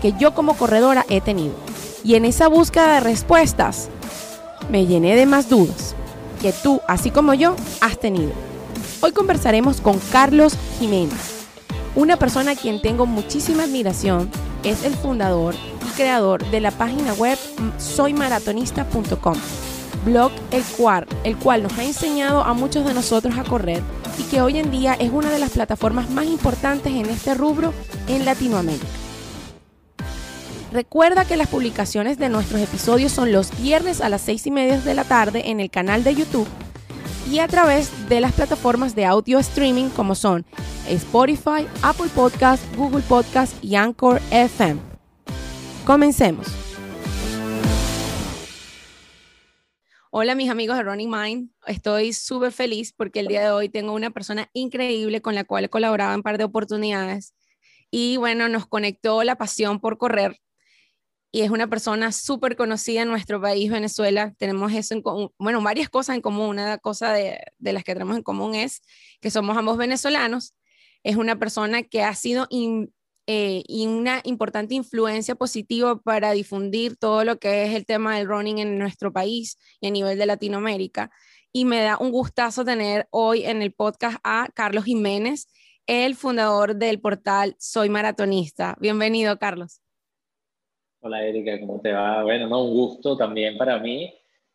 que yo como corredora he tenido. Y en esa búsqueda de respuestas me llené de más dudas que tú, así como yo, has tenido. Hoy conversaremos con Carlos Jiménez, una persona a quien tengo muchísima admiración. Es el fundador y creador de la página web soymaratonista.com, blog el cual, el cual nos ha enseñado a muchos de nosotros a correr y que hoy en día es una de las plataformas más importantes en este rubro en Latinoamérica. Recuerda que las publicaciones de nuestros episodios son los viernes a las 6 y media de la tarde en el canal de YouTube y a través de las plataformas de audio streaming como son Spotify, Apple Podcast, Google Podcast y Anchor FM. Comencemos. Hola mis amigos de Running Mind, estoy súper feliz porque el día de hoy tengo una persona increíble con la cual he colaborado en un par de oportunidades y bueno, nos conectó la pasión por correr y es una persona súper conocida en nuestro país, Venezuela. Tenemos eso bueno, varias cosas en común. Una cosa de, las que tenemos en común es que somos ambos venezolanos. Es una persona que ha sido eh, una importante influencia positiva para difundir todo lo que es el tema del running en nuestro país y a nivel de Latinoamérica. Y me da un gustazo tener hoy en el podcast a Carlos Jiménez, el fundador del portal Soy Maratonista. Bienvenido, Carlos. Hola Erika, ¿cómo te va? Bueno, no, un gusto también para mí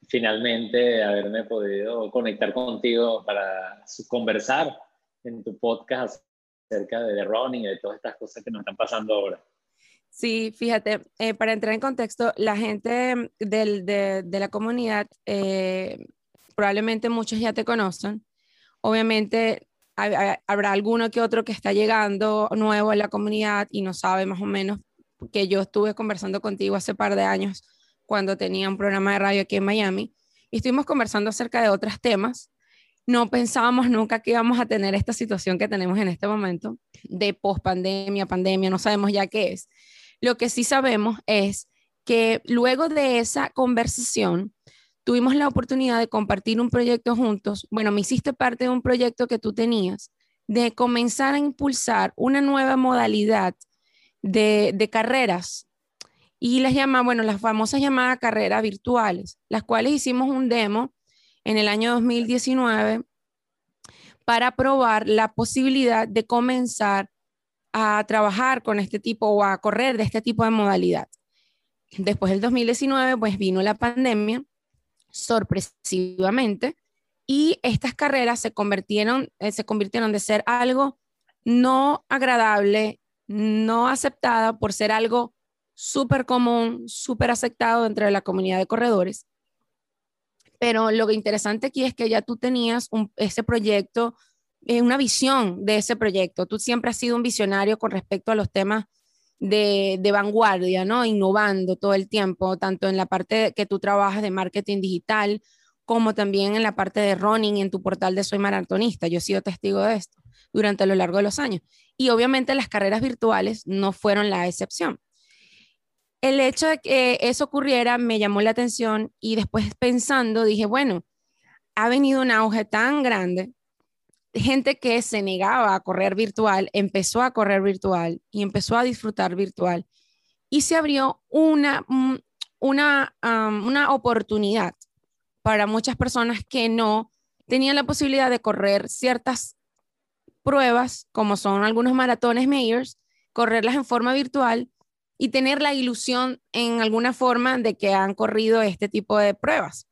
finalmente haberme podido conectar contigo para conversar en tu podcast acerca de running y de todas estas cosas que nos están pasando ahora. Sí, fíjate, eh, para entrar en contexto, la gente del, de, de, la comunidad, eh, probablemente muchos ya te conocen. Obviamente habrá alguno que otro que está llegando nuevo en la comunidad y no sabe más o menos que yo estuve conversando contigo hace par de años cuando tenía un programa de radio aquí en Miami y estuvimos conversando acerca de otros temas. No pensábamos nunca que íbamos a tener esta situación que tenemos en este momento de pospandemia, pandemia, no sabemos ya qué es. Lo que sí sabemos es que luego de esa conversación tuvimos la oportunidad de compartir un proyecto juntos. Bueno, me hiciste parte de un proyecto que tú tenías de comenzar a impulsar una nueva modalidad de, carreras y las llama, bueno, las famosas llamadas carreras virtuales, las cuales hicimos un demo en el año 2019 para probar la posibilidad de comenzar a trabajar con este tipo o a correr de este tipo de modalidad. Después del 2019, pues vino la pandemia, sorpresivamente, y estas carreras se convirtieron, eh, se convirtieron de ser algo no agradable no aceptada por ser algo súper común, súper aceptado dentro de la comunidad de corredores. Pero lo interesante aquí es que ya tú tenías ese proyecto, eh, una visión de ese proyecto. Tú siempre has sido un visionario con respecto a los temas de, de, vanguardia, ¿no? Innovando todo el tiempo, tanto en la parte que tú trabajas de marketing digital, como también en la parte de running en tu portal de Soy Maratonista. Yo he sido testigo de esto durante lo largo de los años. Y obviamente las carreras virtuales no fueron la excepción. El hecho de que eso ocurriera me llamó la atención y después pensando dije, bueno, ha venido un auge tan grande, gente que se negaba a correr virtual, empezó a correr virtual y empezó a disfrutar virtual y se abrió una, una, una oportunidad para muchas personas que no tenían la posibilidad de correr ciertas pruebas, como son algunos maratones mayors, correrlas en forma virtual y tener la ilusión en alguna forma de que han corrido este tipo de pruebas.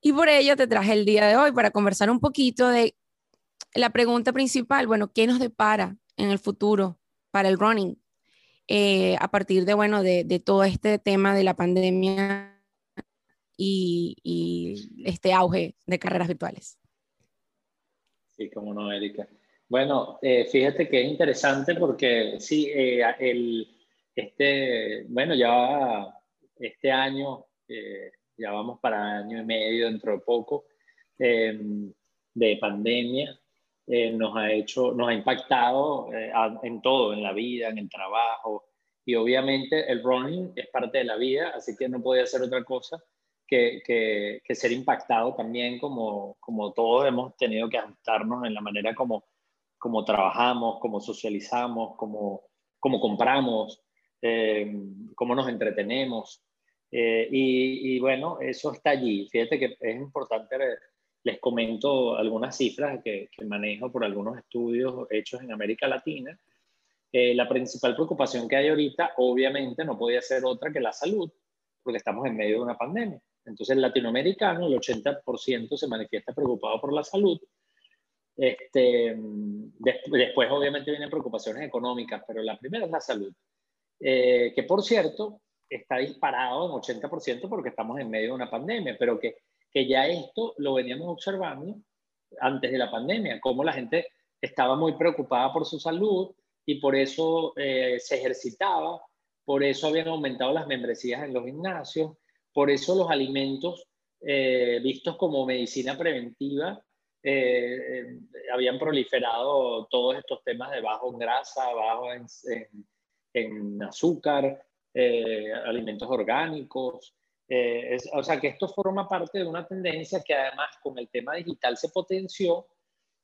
Y por ello te traje el día de hoy para conversar un poquito de la pregunta principal, bueno, ¿qué nos depara en el futuro para el running? Eh, a partir de, bueno, de, todo este tema de la pandemia y este auge de carreras virtuales. Sí, como no, Erika. Bueno, eh, fíjate que es interesante porque sí, eh, el, este, bueno, ya este año, eh, ya vamos para año y medio dentro de poco, em, de pandemia, eh, nos ha hecho, nos ha impactado eh, en todo, en la vida, en el trabajo, y obviamente el running es parte de la vida, así que no podía hacer otra cosa que, que, que, ser impactado también como, como todos hemos tenido que ajustarnos en la manera como, como trabajamos, como socializamos, como, como compramos, eh, cómo nos entretenemos. Eh, y, bueno, eso está allí. Fíjate que es importante, les comento algunas cifras que, que manejo por algunos estudios hechos en América Latina. Eh, la principal preocupación que hay ahorita, obviamente, no podía ser otra que la salud, porque estamos en medio de una pandemia. Entonces, el latinoamericano, el 80% se manifiesta preocupado por la salud. Este, después, obviamente, vienen preocupaciones económicas, pero la primera es la salud. Eh, que por cierto está disparado en 80% porque estamos en medio de una pandemia, pero que, que ya esto lo veníamos observando antes de la pandemia, cómo la gente estaba muy preocupada por su salud y por eso eh, se ejercitaba, por eso habían aumentado las membresías en los gimnasios, por eso los alimentos eh, vistos como medicina preventiva habían proliferado todos estos temas de bajo en grasa, bajo en, en en azúcar, eh, alimentos orgánicos. Eh, o sea que esto forma parte de una tendencia que además con el tema digital se potenció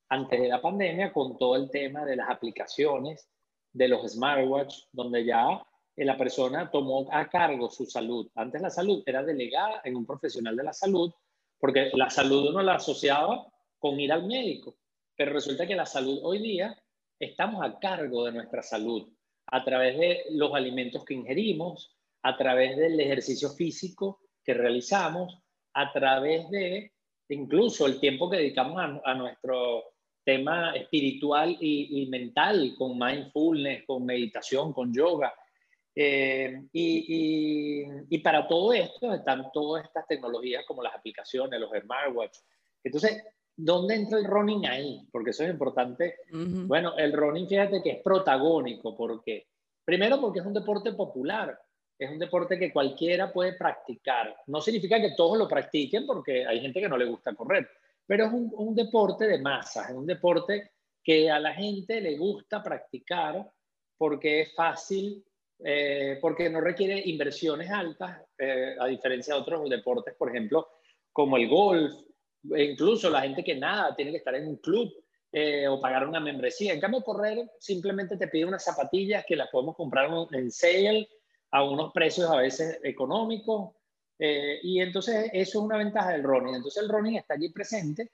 antes de la pandemia con todo el tema de las aplicaciones, de los smartwatch, donde ya la persona tomó a cargo su salud. Antes la salud era delegada en un profesional de la salud, porque la salud uno la asociaba con ir al médico, pero resulta que la salud hoy día estamos a cargo de nuestra salud a través de los alimentos que ingerimos, a través del ejercicio físico que realizamos, a través de incluso el tiempo que dedicamos a, nuestro tema espiritual y, mental, con mindfulness, con meditación, con yoga. Eh, y, y, para todo esto están todas estas tecnologías como las aplicaciones, los smartwatch. Entonces, ¿Dónde entra el running ahí? Porque eso es importante. Bueno, el running, fíjate que es protagónico. ¿Por qué? Primero porque es un deporte popular. Es un deporte que cualquiera puede practicar. No significa que todos lo practiquen porque hay gente que no le gusta correr. Pero es un, deporte de masas. Es un deporte que a la gente le gusta practicar porque es fácil, eh, porque no requiere inversiones altas, eh, a diferencia de otros deportes, por ejemplo, como el golf, incluso la gente que nada tiene que estar en un club eh, o pagar una membresía. En cambio, correr simplemente te pide unas zapatillas que las podemos comprar en sale a unos precios a veces económicos. Eh, y entonces eso es una ventaja del running. Entonces el running está allí presente.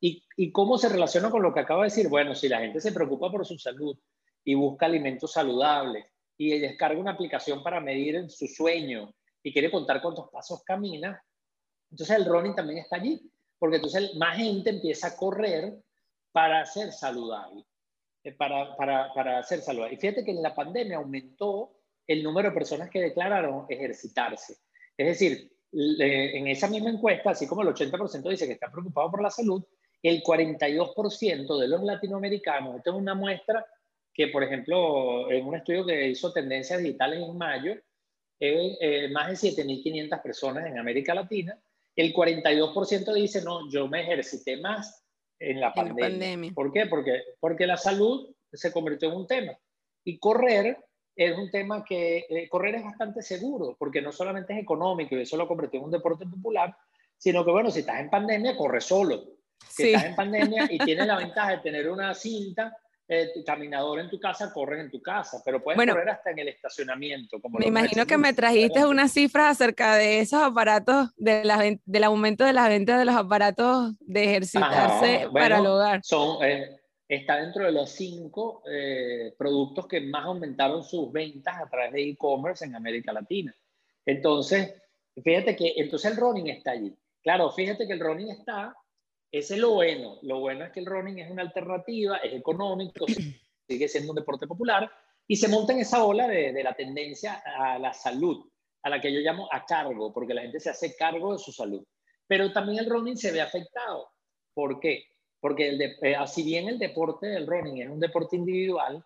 Y, ¿Y cómo se relaciona con lo que acabo de decir? Bueno, si la gente se preocupa por su salud y busca alimentos saludables y descarga una aplicación para medir su sueño y quiere contar cuántos pasos camina, entonces el running también está allí porque entonces más gente empieza a correr para ser saludable, eh, para, para, para ser saludable. Y fíjate que en la pandemia aumentó el número de personas que declararon ejercitarse. Es decir, en esa misma encuesta, así como el 80% dice que está preocupado por la salud, el 42% de los latinoamericanos, esto es una muestra que, por ejemplo, en un estudio que hizo Tendencias Digitales en mayo, eh, eh, más de 7.500 personas en América Latina el 42% dice, no, yo me ejercité más en la, pandemia. ¿Por qué? Porque, porque la salud se convirtió en un tema. Y correr es un tema que, eh, correr es bastante seguro, porque no solamente es económico y eso lo convirtió en un deporte popular, sino que, bueno, si estás en pandemia, corre solo. Si estás en pandemia y tienes la ventaja de tener una cinta eh, caminador en tu casa, corren en tu casa, pero puedes correr hasta en el estacionamiento. Como me imagino que me trajiste unas cifras acerca de esos aparatos, de la, del aumento de las ventas de los aparatos de ejercitarse para el hogar. Son, eh, está dentro de los cinco eh, productos que más aumentaron sus ventas a través de e-commerce en América Latina. Entonces, fíjate que entonces el running está allí. Claro, fíjate que el running está ese es lo bueno. Lo bueno es que el running es una alternativa, es económico, sigue siendo un deporte popular y se monta en esa ola de, la tendencia a la salud, a la que yo llamo a cargo, porque la gente se hace cargo de su salud. Pero también el running se ve afectado. ¿Por qué? Porque el eh, si bien el deporte del running es un deporte individual,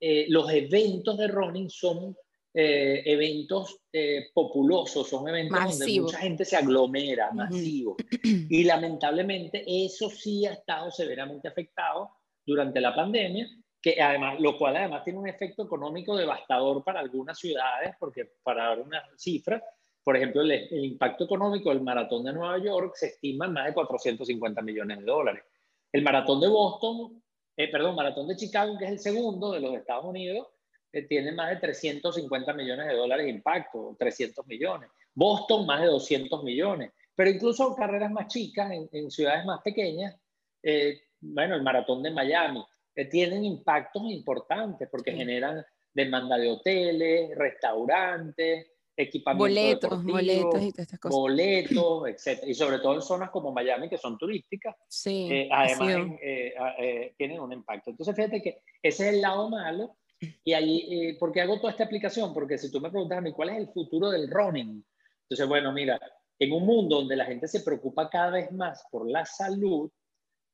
eh, los eventos de running son eh, eventos eh, populosos, son eventos donde mucha gente se aglomera, masivo. Y lamentablemente eso sí ha estado severamente afectado durante la pandemia, que además, lo cual además tiene un efecto económico devastador para algunas ciudades, porque para dar una cifra, por ejemplo, el, el impacto económico del maratón de Nueva York se estima en más de 450 millones de dólares. El maratón de Boston, eh, perdón, maratón de Chicago, que es el segundo de los Estados Unidos, eh, tiene más de 350 millones de dólares de impacto, 300 millones. Boston, más de 200 millones. Pero incluso carreras más chicas, en, ciudades más pequeñas, eh, bueno, el maratón de Miami, tienen impactos importantes porque generan demanda de hoteles, restaurantes, equipamiento boletos, boletos y todas estas cosas. Boletos, etc. Y sobre todo en zonas como Miami, que son turísticas, sí, eh, además eh, eh, tienen un impacto. Entonces, fíjate que ese es el lado malo. Y ahí, ¿por qué hago toda esta explicación? Porque si tú me preguntas a mí, ¿cuál es el futuro del running? Entonces, bueno, mira, en un mundo donde la gente se preocupa cada vez más por la salud,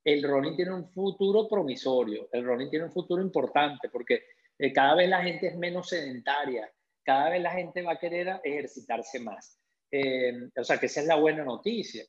el running tiene un futuro promisorio, el running tiene un futuro importante, porque cada vez la gente es menos sedentaria, cada vez la gente va a querer ejercitarse más. Eh, o sea, que esa es la buena noticia.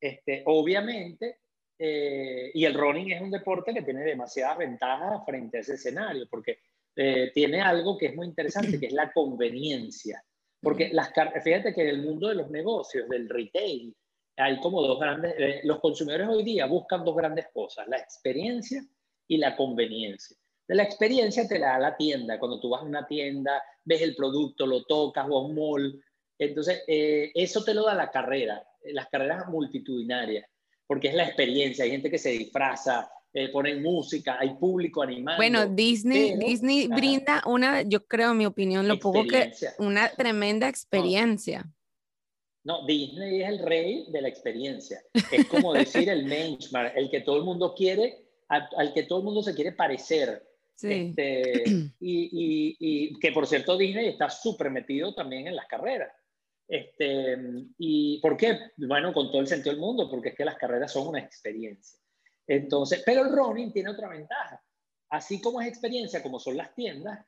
Este, obviamente, eh, y el running es un deporte que tiene demasiadas ventajas frente a ese escenario, porque eh, tiene algo que es muy interesante, que es la conveniencia. Porque las, fíjate que en el mundo de los negocios, del retail, hay como dos grandes, los consumidores hoy día buscan dos grandes cosas, la experiencia y la conveniencia. La experiencia te la da la tienda, cuando tú vas a una tienda, ves el producto, lo tocas o a un mall. Entonces, eh, eso te lo da la carrera, las carreras multitudinarias, porque es la experiencia. Hay gente que se disfraza, eh, ponen música, hay público animado. Bueno, Disney, Disney brinda una, yo creo, en mi opinión, lo poco que, una tremenda experiencia. No. Disney es el rey de la experiencia. Es como decir el benchmark, el que todo el mundo quiere, al que todo el mundo se quiere parecer. Este, y, y, que por cierto Disney está súper metido también en las carreras. Este, ¿Y por qué? Bueno, con todo el sentido del mundo, porque es que las carreras son una experiencia. Entonces, pero el running tiene otra ventaja. Así como es experiencia, como son las tiendas,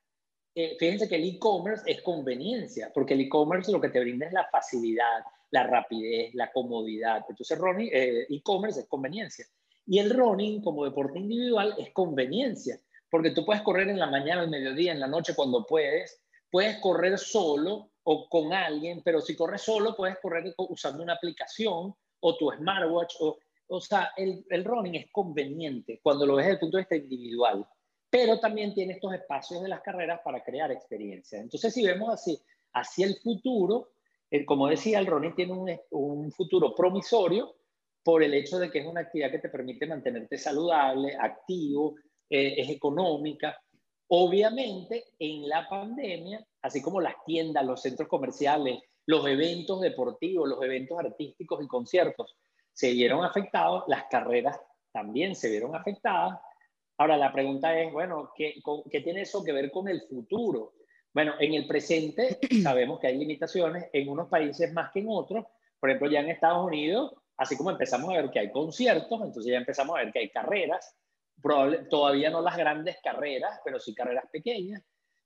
eh, fíjense que el e-commerce es conveniencia, porque el e-commerce lo que te brinda es la facilidad, la rapidez, la comodidad. Entonces, eh, e-commerce es conveniencia. Y el running como deporte individual es conveniencia porque tú puedes correr en la mañana, al mediodía, en la noche, cuando puedes. Puedes correr solo o con alguien, pero si corres solo, puedes correr usando una aplicación o tu smartwatch. O, o sea, el, el running es conveniente cuando lo ves desde el punto de vista individual, pero también tiene estos espacios de las carreras para crear experiencias. Entonces, si vemos así, hacia el futuro, el, como decía, el running tiene un, un futuro promisorio por el hecho de que es una actividad que te permite mantenerte saludable, activo, eh, es económica. Obviamente, en la pandemia, así como las tiendas, los centros comerciales, los eventos deportivos, los eventos artísticos y conciertos se vieron afectados, las carreras también se vieron afectadas. Ahora, la pregunta es, bueno, ¿qué, ¿qué tiene eso que ver con el futuro? Bueno, en el presente sabemos que hay limitaciones en unos países más que en otros. Por ejemplo, ya en Estados Unidos, así como empezamos a ver que hay conciertos, entonces ya empezamos a ver que hay carreras, todavía no las grandes carreras, pero sí carreras pequeñas.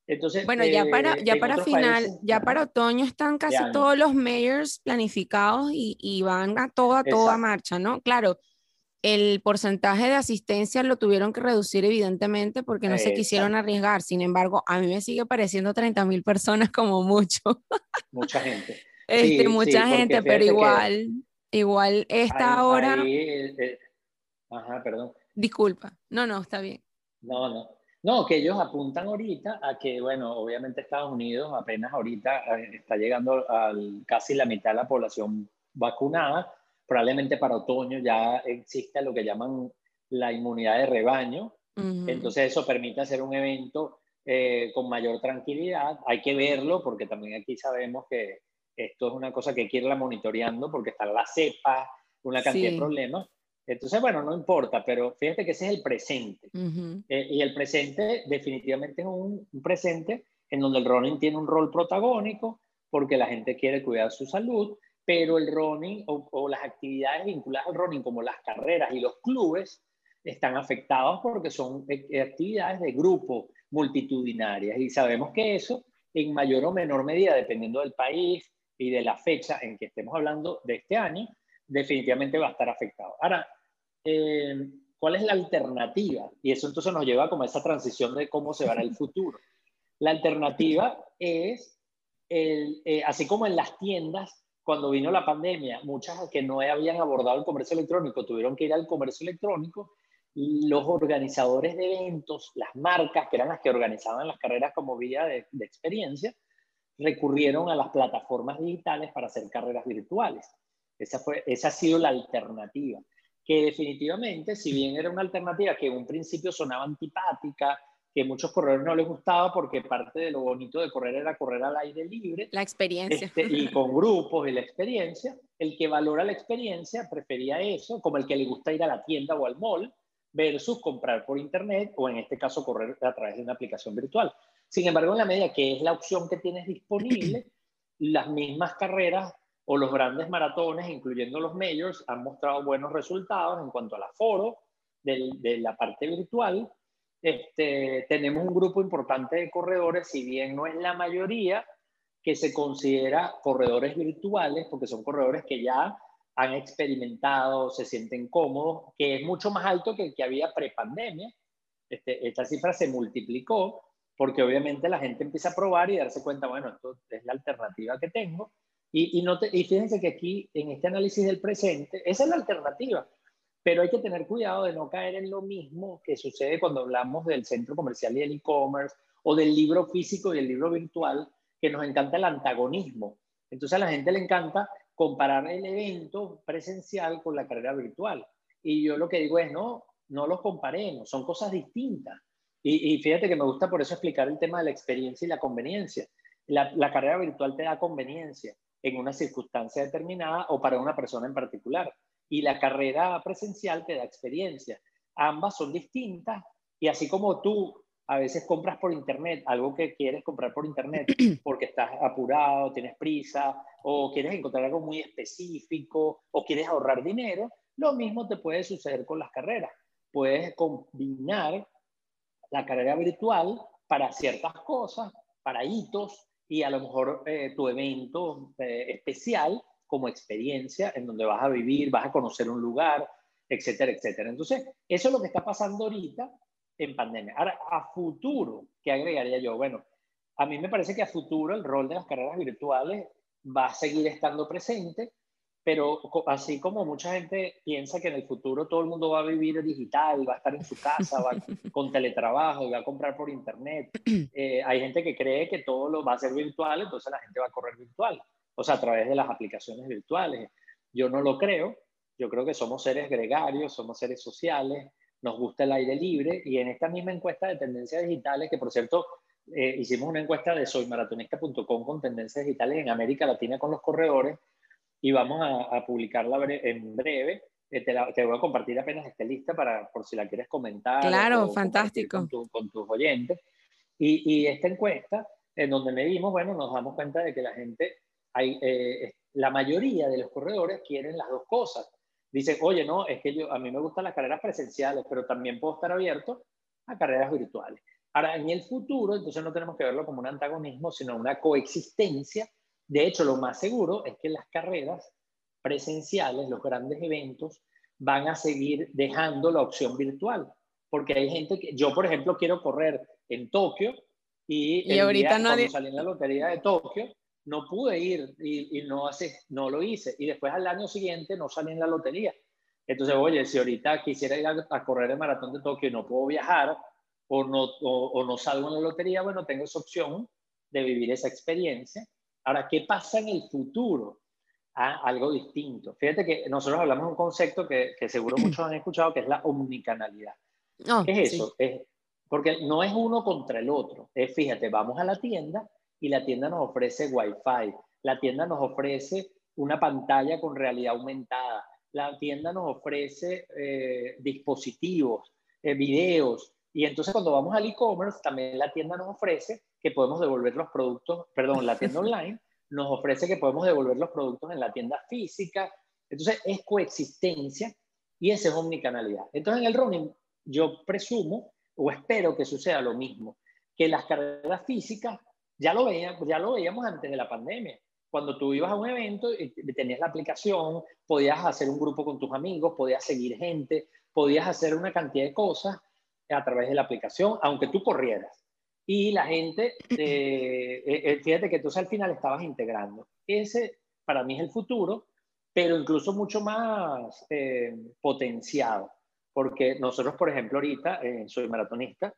Entonces, bueno, ya eh, para, ya para final, ya para otoño están casi todos los mayors planificados y, y, van a toda, toda marcha, ¿no? Claro, el porcentaje de asistencia lo tuvieron que reducir evidentemente porque no se quisieron arriesgar. Sin embargo, a mí me sigue pareciendo 30 mil personas como mucho. Mucha gente. este, mucha gente, pero igual, igual esta hora... Eh, eh, ajá, perdón. Disculpa, no, no, está bien. No, no. No, que ellos apuntan ahorita a que, bueno, obviamente Estados Unidos apenas ahorita eh, está llegando a casi la mitad de la población vacunada. Probablemente para otoño ya exista lo que llaman la inmunidad de rebaño. Entonces eso permite hacer un evento eh, con mayor tranquilidad. Hay que verlo porque también aquí sabemos que esto es una cosa que hay que irla monitoreando porque están las cepas, una cantidad de problemas. Entonces, bueno, no importa, pero fíjate que ese es el presente. Eh, y el presente definitivamente es un, presente en donde el running tiene un rol protagónico porque la gente quiere cuidar su salud, pero el running o, las actividades vinculadas al running como las carreras y los clubes están afectados porque son eh, actividades de grupo multitudinarias y sabemos que eso en mayor o menor medida, dependiendo del país y de la fecha en que estemos hablando de este año, definitivamente va a estar afectado. Ahora, eh, ¿cuál es la alternativa? Y eso entonces nos lleva como a esa transición de cómo se verá el futuro. La alternativa es, el, eh, así como en las tiendas, cuando vino la pandemia, muchas que no habían abordado el comercio electrónico tuvieron que ir al comercio electrónico, los organizadores de eventos, las marcas, que eran las que organizaban las carreras como vía de, experiencia, recurrieron a las plataformas digitales para hacer carreras virtuales. Esa, fue, esa ha sido la alternativa, que definitivamente, si bien era una alternativa que en un principio sonaba antipática, que muchos corredores no les gustaba porque parte de lo bonito de correr era correr al aire libre. La experiencia. Este, y con grupos y la experiencia. El que valora la experiencia prefería eso, como el que le gusta ir a la tienda o al mall, versus comprar por internet o en este caso correr a través de una aplicación virtual. Sin embargo, en la medida que es la opción que tienes disponible, las mismas carreras o los grandes maratones, incluyendo los majors, han mostrado buenos resultados en cuanto al aforo de, de la parte virtual. Este, tenemos un grupo importante de corredores, si bien no es la mayoría, que se considera corredores virtuales, porque son corredores que ya han experimentado, se sienten cómodos, que es mucho más alto que el que había prepandemia. Este, esta cifra se multiplicó porque obviamente la gente empieza a probar y darse cuenta, bueno, esto es la alternativa que tengo. Y, y, no y fíjense que aquí, en este análisis del presente, esa es la alternativa. Pero hay que tener cuidado de no caer en lo mismo que sucede cuando hablamos del centro comercial y del e-commerce o del libro físico y el libro virtual, que nos encanta el antagonismo. Entonces a la gente le encanta comparar el evento presencial con la carrera virtual. Y yo lo que digo es, no, no los comparemos, son cosas distintas. Y, fíjate que me gusta por eso explicar el tema de la experiencia y la conveniencia. La, la carrera virtual te da conveniencia en una circunstancia determinada o para una persona en particular. Y la carrera presencial te da experiencia. Ambas son distintas y así como tú a veces compras por internet algo que quieres comprar por internet porque estás apurado, tienes prisa o quieres encontrar algo muy específico o quieres ahorrar dinero, lo mismo te puede suceder con las carreras. Puedes combinar la carrera virtual para ciertas cosas, para hitos y a lo mejor eh, tu evento eh, especial como experiencia en donde vas a vivir, vas a conocer un lugar, etcétera, etcétera. Entonces, eso es lo que está pasando ahorita en pandemia. Ahora, a futuro, ¿qué agregaría yo? Bueno, a mí me parece que a futuro el rol de las carreras virtuales va a seguir estando presente, pero así como mucha gente piensa que en el futuro todo el mundo va a vivir digital, va a estar en su casa, va con teletrabajo y va a comprar por internet, eh, hay gente que cree que todo lo va a ser virtual, entonces la gente va a correr virtual, o sea, a través de las aplicaciones virtuales. Yo no lo creo, yo creo que somos seres gregarios, somos seres sociales, nos gusta el aire libre y en esta misma encuesta de tendencias digitales, que por cierto eh, hicimos una encuesta de soymaratonista.com con tendencias digitales en América Latina con los corredores y vamos a, publicarla en breve. Eh, te, voy a compartir apenas esta lista para, por si la quieres comentar. Claro, fantástico. Con, tus oyentes. Y, y, esta encuesta, en donde medimos, bueno, nos damos cuenta de que la gente, hay, eh, la mayoría de los corredores quieren las dos cosas dicen, oye, no, es que yo, a mí me gustan las carreras presenciales, pero también puedo estar abierto a carreras virtuales. Ahora, en el futuro, entonces no tenemos que verlo como un antagonismo, sino una coexistencia. De hecho, lo más seguro es que las carreras presenciales, los grandes eventos, van a seguir dejando la opción virtual. Porque hay gente que, yo por ejemplo, quiero correr en Tokio y, y ahorita día, nadie... cuando salí en la lotería de Tokio, no pude ir y, no, hace, no lo hice. Y después al año siguiente no salí en la lotería. Entonces, oye, si ahorita quisiera ir a, correr el maratón de Tokio y no puedo viajar o no, o, no salgo en la lotería, bueno, tengo esa opción de vivir esa experiencia. Ahora, ¿qué pasa en el futuro? Ah, algo distinto. Fíjate que nosotros hablamos de un concepto que, que seguro muchos han escuchado, que es la omnicanalidad. Oh, ¿Qué es eso? Es, porque no es uno contra el otro. Es, fíjate, vamos a la tienda y la tienda nos ofrece Wi-Fi, la tienda nos ofrece una pantalla con realidad aumentada, la tienda nos ofrece eh, dispositivos, eh, videos, y entonces cuando vamos al e-commerce, también la tienda nos ofrece que podemos devolver los productos, perdón, la tienda online nos ofrece que podemos devolver los productos en la tienda física. Entonces es coexistencia y esa es omnicanalidad. Entonces en el running yo presumo o espero que suceda lo mismo, que las carreras físicas ya lo, ya lo veíamos antes de la pandemia. Cuando tú ibas a un evento, y tenías la aplicación, podías hacer un grupo con tus amigos, podías seguir gente, podías hacer una cantidad de cosas a través de la aplicación, aunque tú corrieras. Y la gente, eh, eh, fíjate que tú al final estabas integrando. Ese para mí es el futuro, pero incluso mucho más eh, potenciado. Porque nosotros, por ejemplo, ahorita, soy maratonista,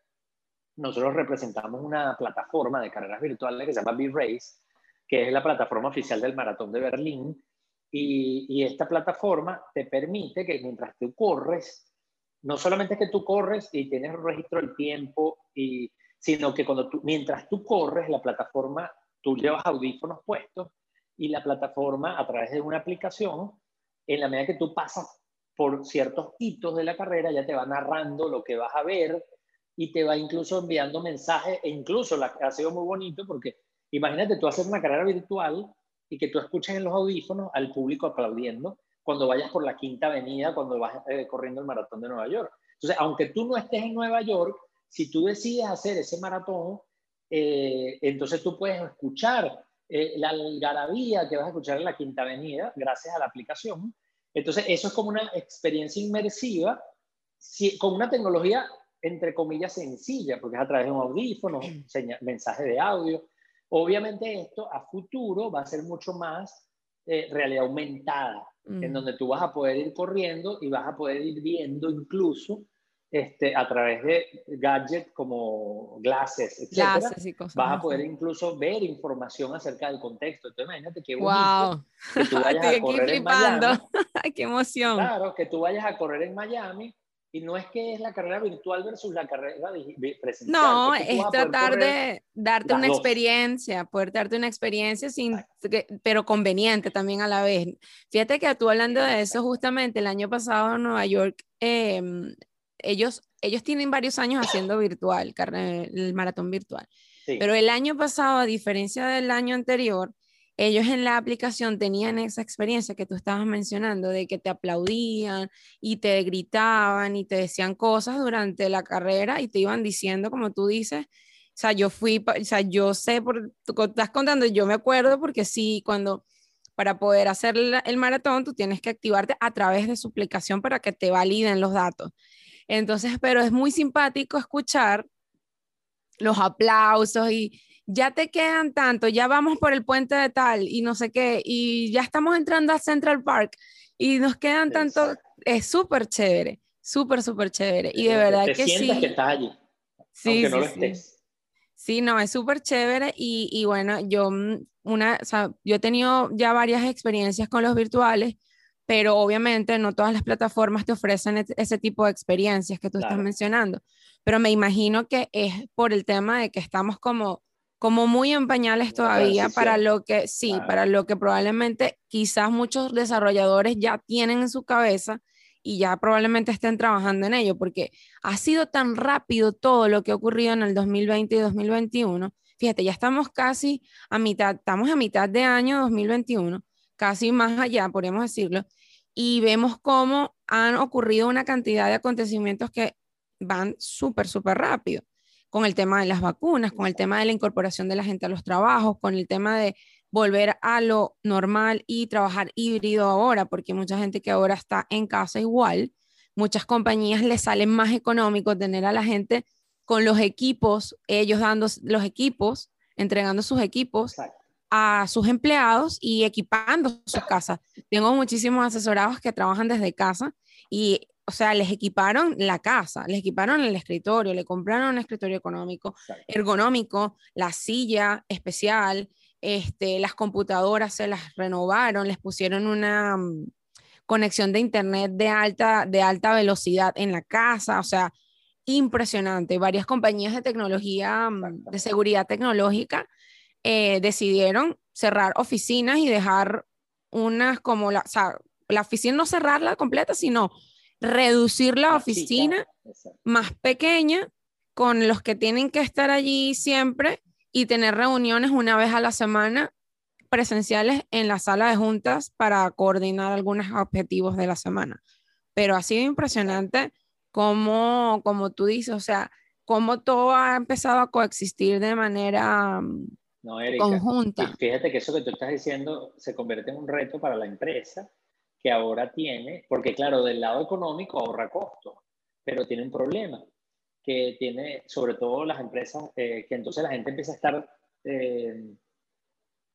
nosotros representamos una plataforma de carreras virtuales que se llama B-Race, que es la plataforma oficial del Maratón de Berlín. Y, y, esta plataforma te permite que mientras tú corres, no solamente es que tú corres y tienes registro del tiempo, y, sino que cuando tú, mientras tú corres, la plataforma, tú llevas audífonos puestos y la plataforma a través de una aplicación, en la medida que tú pasas por ciertos hitos de la carrera, ya te va narrando lo que vas a ver y te va incluso enviando mensajes, e incluso la, ha sido muy bonito porque imagínate tú hacer una carrera virtual y que tú escuches en los audífonos al público aplaudiendo cuando vayas por la Quinta Avenida, cuando vas eh, corriendo el maratón de Nueva York. Entonces, aunque tú no estés en Nueva York, si tú decides hacer ese maratón, eh, entonces tú puedes escuchar eh, la algarabía que vas a escuchar en la Quinta Avenida gracias a la aplicación. Entonces, eso es como una experiencia inmersiva con una tecnología, entre comillas, sencilla, porque es a través de un audífono, mensaje de audio. Obviamente esto a futuro va a ser mucho más eh, realidad aumentada, en mm. donde tú vas a poder ir corriendo y vas a poder ir viendo incluso este, a través de gadgets como glasses, etc. vas a poder incluso ver información acerca del contexto. Entonces, imagínate qué bonito que tú vayas a correr en Miami. ¡Qué emoción! Claro, que tú vayas a correr en Miami y no es que es la carrera virtual versus la carrera presencial. No, es, tratar de darte una experiencia, poder darte una experiencia sin, pero conveniente también a la vez. Fíjate que tú hablando de eso, justamente el año pasado en Nueva York, em, ellos, ellos tienen varios años haciendo virtual, el maratón virtual. Pero el año pasado, a diferencia del año anterior, ellos en la aplicación tenían esa experiencia que tú estabas mencionando, de que te aplaudían y te gritaban y te decían cosas durante la carrera y te iban diciendo, como tú dices, o sea, yo fui, o sea, yo sé, por, tú estás contando, yo me acuerdo porque sí, cuando para poder hacer el maratón, tú tienes que activarte a través de su aplicación para que te validen los datos. Entonces, pero es muy simpático escuchar los aplausos y, ya te quedan tanto, ya vamos por el puente de tal y no sé qué, y ya estamos entrando a Central Park y nos quedan tanto, es súper chévere, súper, súper chévere. Y de verdad que sí. que estás allí, sí, aunque no lo estés. Sí, no, es súper chévere y, y, bueno, yo, mm, una, o sea, yo he tenido ya varias experiencias con los virtuales, pero obviamente no todas las plataformas te ofrecen ese tipo de experiencias que tú estás mencionando, pero me imagino que es por el tema de que estamos como como muy en pañales todavía para lo que, sí, para lo que probablemente quizás muchos desarrolladores ya tienen en su cabeza y ya probablemente estén trabajando en ello, porque ha sido tan rápido todo lo que ha ocurrido en el 2020 y 2021. Fíjate, ya estamos casi a mitad, estamos a mitad de año 2021, casi más allá, podríamos decirlo, y vemos cómo han ocurrido una cantidad de acontecimientos que van súper, súper rápido. Con el tema de las vacunas, con el tema de la incorporación de la gente a los trabajos, con el tema de volver a lo normal y trabajar híbrido ahora, porque mucha gente que ahora está en casa igual, muchas compañías les salen más económico tener a la gente con los equipos, ellos dando los equipos, entregando sus equipos a sus empleados y equipando sus casas. Tengo muchísimos asesorados que trabajan desde casa y o sea, les equiparon la casa, les equiparon el escritorio, le compraron un escritorio económico, ergonómico, la silla especial, este, las computadoras se las renovaron, les pusieron una mm, conexión de internet de alta, de alta velocidad en la casa, o sea, impresionante. Varias compañías de tecnología, mm, de seguridad tecnológica, eh, decidieron cerrar oficinas y dejar unas como la, o sea, la oficina no cerrarla completa, sino reducir la oficina más pequeña con los que tienen que estar allí siempre y tener reuniones una vez a la semana presenciales en la sala de juntas para coordinar algunos objetivos de la semana. Pero ha sido impresionante cómo, como tú dices, o sea, cómo todo ha empezado a coexistir de manera, no, Erika. conjunta. Y fíjate que eso que tú estás diciendo se convierte en un reto para la empresa que ahora tiene, porque claro, del lado económico ahorra costos, pero tiene un problema, que tiene sobre todo las empresas, eh, que entonces la gente empieza a estar eh,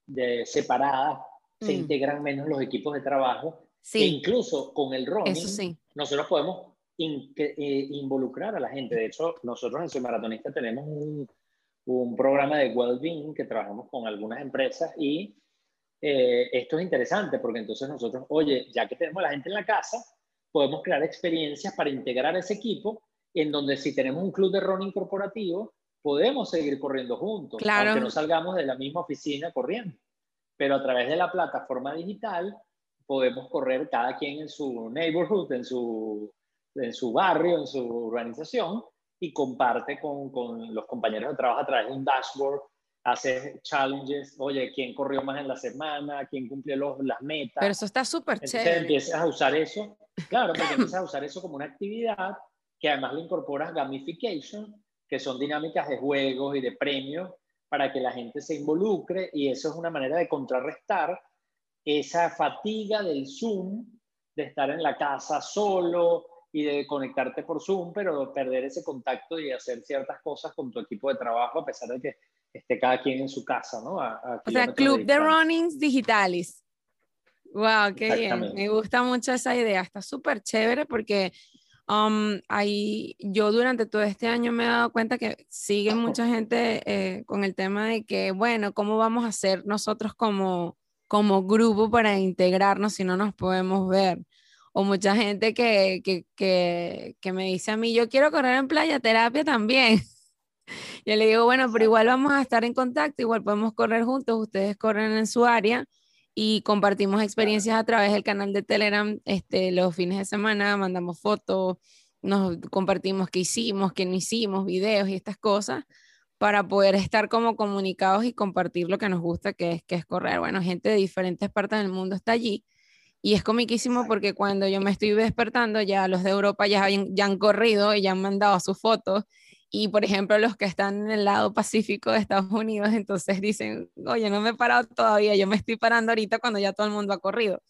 de, separada, se Mm. integran menos los equipos de trabajo, e Sí, incluso con el roaming, sí. nosotros podemos in- que- eh, involucrar a la gente. De hecho, nosotros en Soy Maratonista tenemos un, un programa de well-being que trabajamos con algunas empresas y eh, esto es interesante porque entonces nosotros, oye, ya que tenemos a la gente en la casa, podemos crear experiencias para integrar ese equipo en donde si tenemos un club de running corporativo, podemos seguir corriendo juntos, Claro. aunque no salgamos de la misma oficina corriendo. Pero a través de la plataforma digital podemos correr cada quien en su neighborhood, en su, en su barrio, en su organización y comparte con, con los compañeros de trabajo a través de un dashboard, hace challenges, oye, quién corrió más en la semana, quién cumplió los, las metas. Pero eso está súper chévere. empiezas a usar eso, claro, porque empiezas a usar eso como una actividad que además le incorporas gamification, que son dinámicas de juegos y de premios para que la gente se involucre y eso es una manera de contrarrestar esa fatiga del Zoom, de estar en la casa solo y de conectarte por Zoom, pero perder ese contacto y hacer ciertas cosas con tu equipo de trabajo a pesar de que esté cada quien en su casa, ¿no? A- a O sea, Club de distancia. Runnings Digitalis. Wow, qué bien. Me gusta mucho esa idea. Está súper chévere porque um, ahí yo durante todo este año me he dado cuenta que sigue mucha gente eh, con el tema de que, bueno, ¿cómo vamos a hacer nosotros como, como grupo para integrarnos si no nos podemos ver? O mucha gente que, que, que, que me dice a mí, yo quiero correr en playa terapia también. Yo le digo, bueno, pero igual vamos a estar en contacto, igual podemos correr juntos, ustedes corren en su área y compartimos experiencias a través del canal de Telegram este, los fines de semana, mandamos fotos, nos compartimos qué hicimos, qué no hicimos, videos y estas cosas para poder estar como comunicados y compartir lo que nos gusta, que es, que es correr. Bueno, gente de diferentes partes del mundo está allí. Y es comiquísimo porque cuando yo me estoy despertando, ya los de Europa ya han, ya han corrido y ya han mandado sus fotos y por ejemplo, los que están en el lado pacífico de Estados Unidos, entonces dicen, oye, no me he parado todavía, yo me estoy parando ahorita cuando ya todo el mundo ha corrido.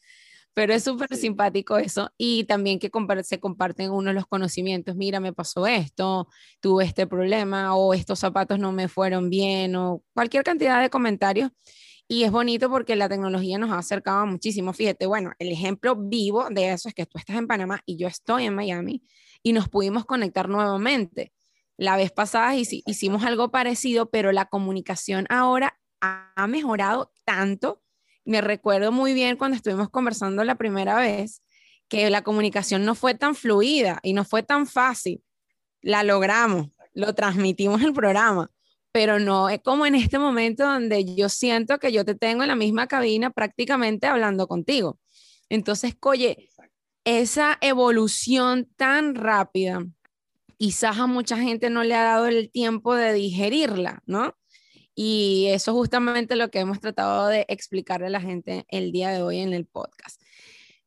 Pero es súper Sí. simpático eso. Y también que compar- se comparten uno los conocimientos. Mira, me pasó esto, tuve este problema, o estos zapatos no me fueron bien, o cualquier cantidad de comentarios. Y es bonito porque la tecnología nos ha acercado muchísimo. Fíjate, bueno, el ejemplo vivo de eso es que tú estás en Panamá y yo estoy en Miami y nos pudimos conectar nuevamente. La vez pasada hici- hicimos algo parecido, pero la comunicación ahora ha mejorado tanto. Me recuerdo muy bien cuando estuvimos conversando la primera vez que la comunicación no fue tan fluida y no fue tan fácil. La logramos, lo transmitimos el programa, pero no es como en este momento donde yo siento que yo te tengo en la misma cabina prácticamente hablando contigo. Entonces, oye, esa evolución tan rápida, quizás a mucha gente no le ha dado el tiempo de digerirla, ¿no? Y eso es justamente lo que hemos tratado de explicarle a la gente el día de hoy en el podcast.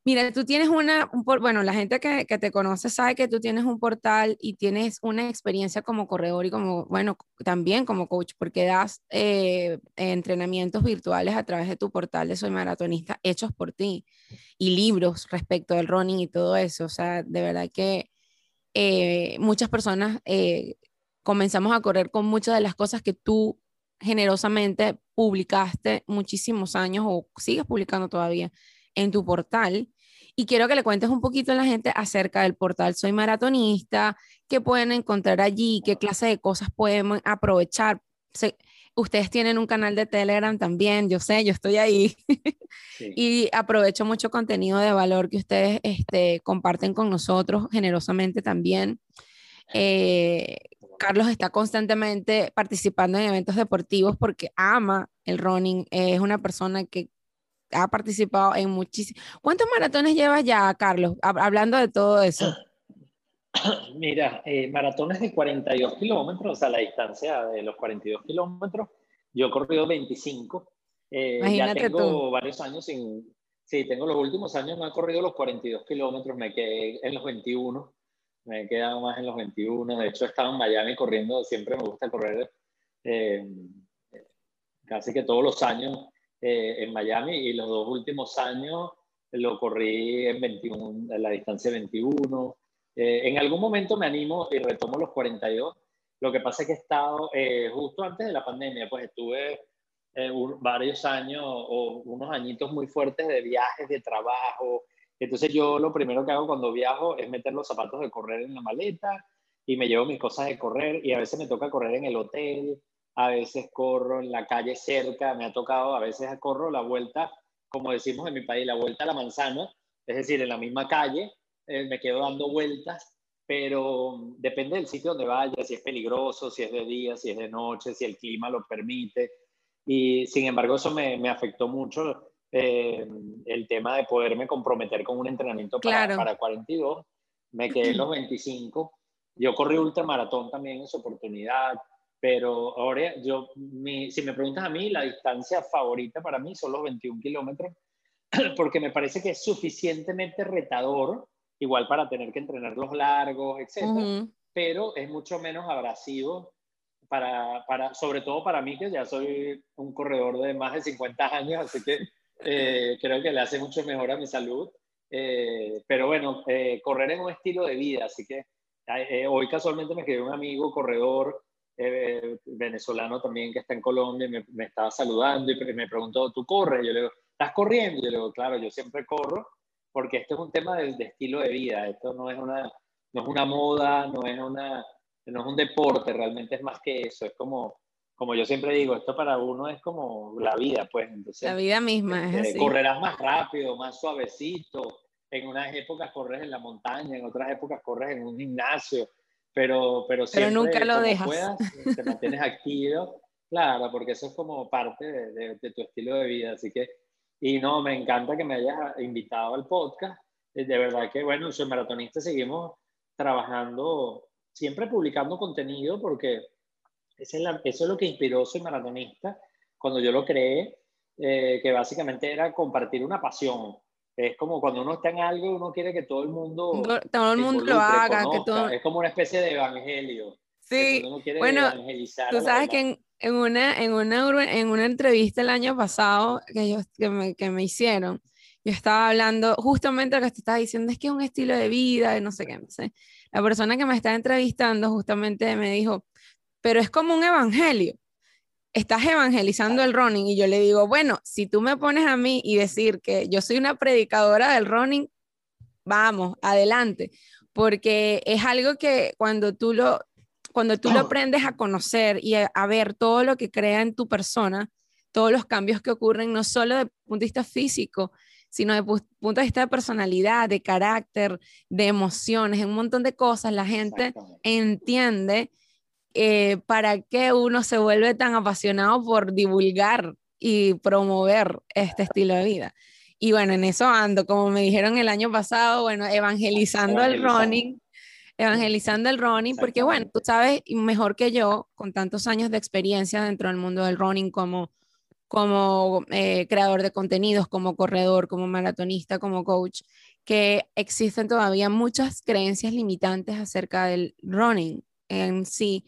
Mira, tú tienes una, un bueno, la gente que, te conoce sabe que tú tienes un portal y tienes una experiencia como corredor y como, bueno, también como coach, porque das eh, entrenamientos virtuales a través de tu portal de Soy Maratonista hechos por ti y libros respecto del running y todo eso. O sea, de verdad que eh, muchas personas eh, comenzamos a correr con muchas de las cosas que tú generosamente publicaste muchísimos años o sigues publicando todavía en tu portal. Y quiero que le cuentes un poquito a la gente acerca del portal Soy Maratonista, qué pueden encontrar allí, qué clase de cosas pueden aprovechar. Se- ustedes tienen un canal de Telegram también, yo sé, yo estoy ahí. Sí. y aprovecho mucho contenido de valor que ustedes este, comparten con nosotros generosamente también. Eh, Carlos está constantemente participando en eventos deportivos porque ama el running, es una persona que ha participado en muchísimos. ¿Cuántos maratones llevas ya, Carlos? Hab- Hablando de todo eso. Mira, eh, maratones de 42 kilómetros, o sea, la distancia de los 42 kilómetros, yo he corrido 25. Eh, ya Imagínate tengo tú. varios años sin... Sí, tengo los últimos años, no he corrido los 42 kilómetros, me quedé en los 21, me he quedado más en los 21. De hecho, he estado en Miami corriendo, siempre me gusta correr eh, casi que todos los años eh, en Miami y los dos últimos años lo corrí en 21, en la distancia 21. Eh, en algún momento me animo y retomo los 42. Lo que pasa es que he estado, eh, justo antes de la pandemia, pues estuve varios años o unos añitos muy fuertes de viajes, de trabajo. Entonces yo lo primero que hago cuando viajo es meter los zapatos de correr en la maleta y me llevo mis cosas de correr y a veces me toca correr en el hotel, a veces corro en la calle cerca, me ha tocado, a veces corro la vuelta, como decimos en mi país, la vuelta a la manzana, es decir, en la misma calle, eh, me quedo dando vueltas, pero depende del sitio donde vaya, si es peligroso, si es de día, si es de noche, si el clima lo permite. Y sin embargo, eso me, me afectó mucho eh, el tema de poderme comprometer con un entrenamiento para, para 42. Me quedé en los 25 yo corrí ultramaratón también en su oportunidad, pero ahora yo, si me preguntas a mí, la distancia favorita para mí son los 21 kilómetros, porque me parece que es suficientemente retador, igual para tener que entrenar los largos, etc. Pero es mucho menos abrasivo, para, para, sobre todo para mí, que ya soy un corredor de más de 50 años, así que eh, creo que le hace mucho mejor a mi salud. Eh, pero bueno, eh, correr es un estilo de vida, así que eh, hoy casualmente me quedé un amigo corredor eh, venezolano también que está en Colombia y me, estaba saludando y me preguntó, ¿tú corres? Yo le digo, ¿estás corriendo? Yo le digo, claro, yo siempre corro porque esto es un tema de, estilo de vida, esto no es una, no es una moda, no es, una, no es un deporte, realmente es más que eso, es como, como yo siempre digo, esto para uno es como la vida, pues. Entonces, la vida misma, es este, Correrás más rápido, más suavecito, en unas épocas corres en la montaña, en otras épocas corres en un gimnasio, pero, pero, siempre, nunca lo dejas. Puedas, te mantienes activo, claro, porque eso es como parte de, de, tu estilo de vida, así que, y no, me encanta que me hayas invitado al podcast, eh, de verdad que, bueno, soy maratonista, seguimos trabajando, siempre publicando contenido, porque es, eso es lo que inspiró Soy Maratonista, cuando yo lo creé, eh, que básicamente era compartir una pasión, es como cuando uno está en algo, uno quiere que todo el mundo. Todo el mundo lo haga. Que todo... Es como una especie de evangelio. Sí. bueno, tú sabes que en, en, una, en, una, en una entrevista el año pasado que, yo, que, me, que me hicieron, yo estaba hablando justamente lo que te estaba diciendo, es que es un estilo de vida y no sé qué, no sé. La persona que me estaba entrevistando justamente me dijo, pero es como un evangelio estás evangelizando el running y yo le digo, bueno, si tú me pones a mí y decir que yo soy una predicadora del running, vamos, adelante, porque es algo que cuando tú lo cuando tú lo aprendes a conocer y a, ver todo lo que crea en tu persona, todos los cambios que ocurren, no solo desde el punto de vista físico, sino desde el punto de vista de personalidad, de carácter, de emociones, un montón de cosas, la gente entiende eh, para qué uno se vuelve tan apasionado por divulgar y promover este estilo de vida. Y bueno, en eso ando, como me dijeron el año pasado, bueno, evangelizando, el running, evangelizando el running, porque bueno, tú sabes mejor que yo, con tantos años de experiencia dentro del mundo del running como, como eh, creador de contenidos, como corredor, como maratonista, como coach, que existen todavía muchas creencias limitantes acerca del running en sí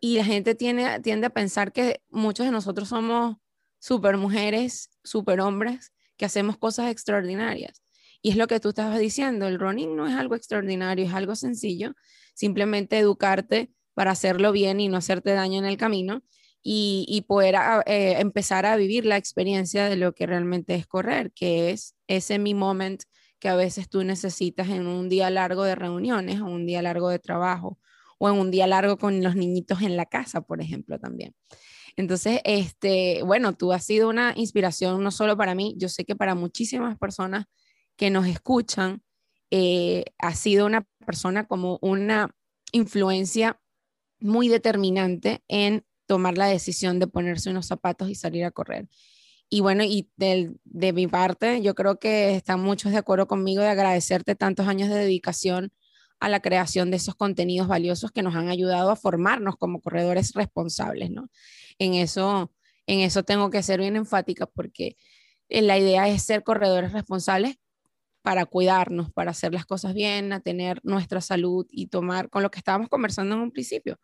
y la gente tiene, tiende a pensar que muchos de nosotros somos super mujeres, super hombres, que hacemos cosas extraordinarias. Y es lo que tú estabas diciendo, el running no es algo extraordinario, es algo sencillo, simplemente educarte para hacerlo bien y no hacerte daño en el camino y, poder ah, eh, empezar a vivir la experiencia de lo que realmente es correr, que es ese mi moment que a veces tú necesitas en un día largo de reuniones o un día largo de trabajo o en un día largo con los niñitos en la casa, por ejemplo, también. Entonces, este, bueno, tú has sido una inspiración no solo para mí, yo sé que para muchísimas personas que nos escuchan, eh, has sido una persona como una influencia muy determinante en tomar la decisión de ponerse unos zapatos y salir a correr. Y bueno, y de, de mi parte, yo creo que están muchos de acuerdo conmigo de agradecerte tantos años de dedicación a la creación de esos contenidos valiosos que nos han ayudado a formarnos como corredores responsables, ¿no? En eso, en eso tengo que ser bien enfática porque eh, la idea es ser corredores responsables para cuidarnos, para hacer las cosas bien, a tener nuestra salud y tomar, con lo que estábamos conversando en un principio,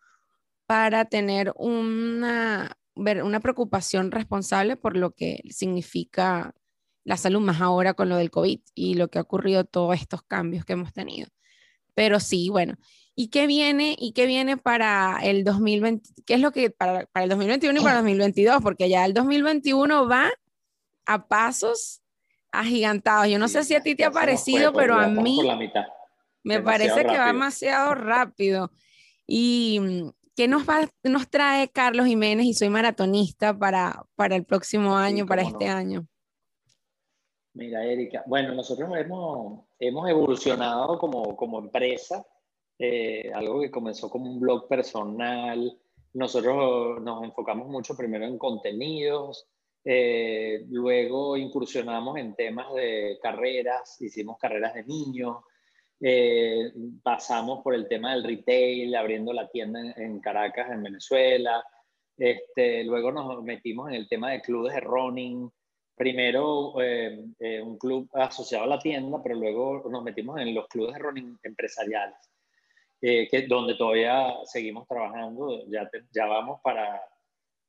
para tener una, una preocupación responsable por lo que significa la salud más ahora con lo del COVID y lo que ha ocurrido, todos estos cambios que hemos tenido. Pero sí, bueno, ¿y qué viene, y qué viene para el 2020? ¿Qué es lo que para, para el 2021 y para el 2022? Porque ya el 2021 va a pasos agigantados. Yo no sé si a ti te ha parecido, pero a mí me parece que va demasiado rápido. ¿Y qué nos, va, nos trae Carlos Jiménez y soy maratonista para, para el próximo año, para este año? Mira, Erika, bueno, nosotros hemos, hemos evolucionado como, como empresa, eh, algo que comenzó como un blog personal. Nosotros nos enfocamos mucho primero en contenidos, eh, luego incursionamos en temas de carreras, hicimos carreras de niños, eh, pasamos por el tema del retail, abriendo la tienda en, Caracas, en Venezuela. Este, luego nos metimos en el tema de clubes de running. Primero eh, eh, un club asociado a la tienda, pero luego nos metimos en los clubes de running empresariales, que, donde todavía seguimos trabajando. Ya, ya vamos para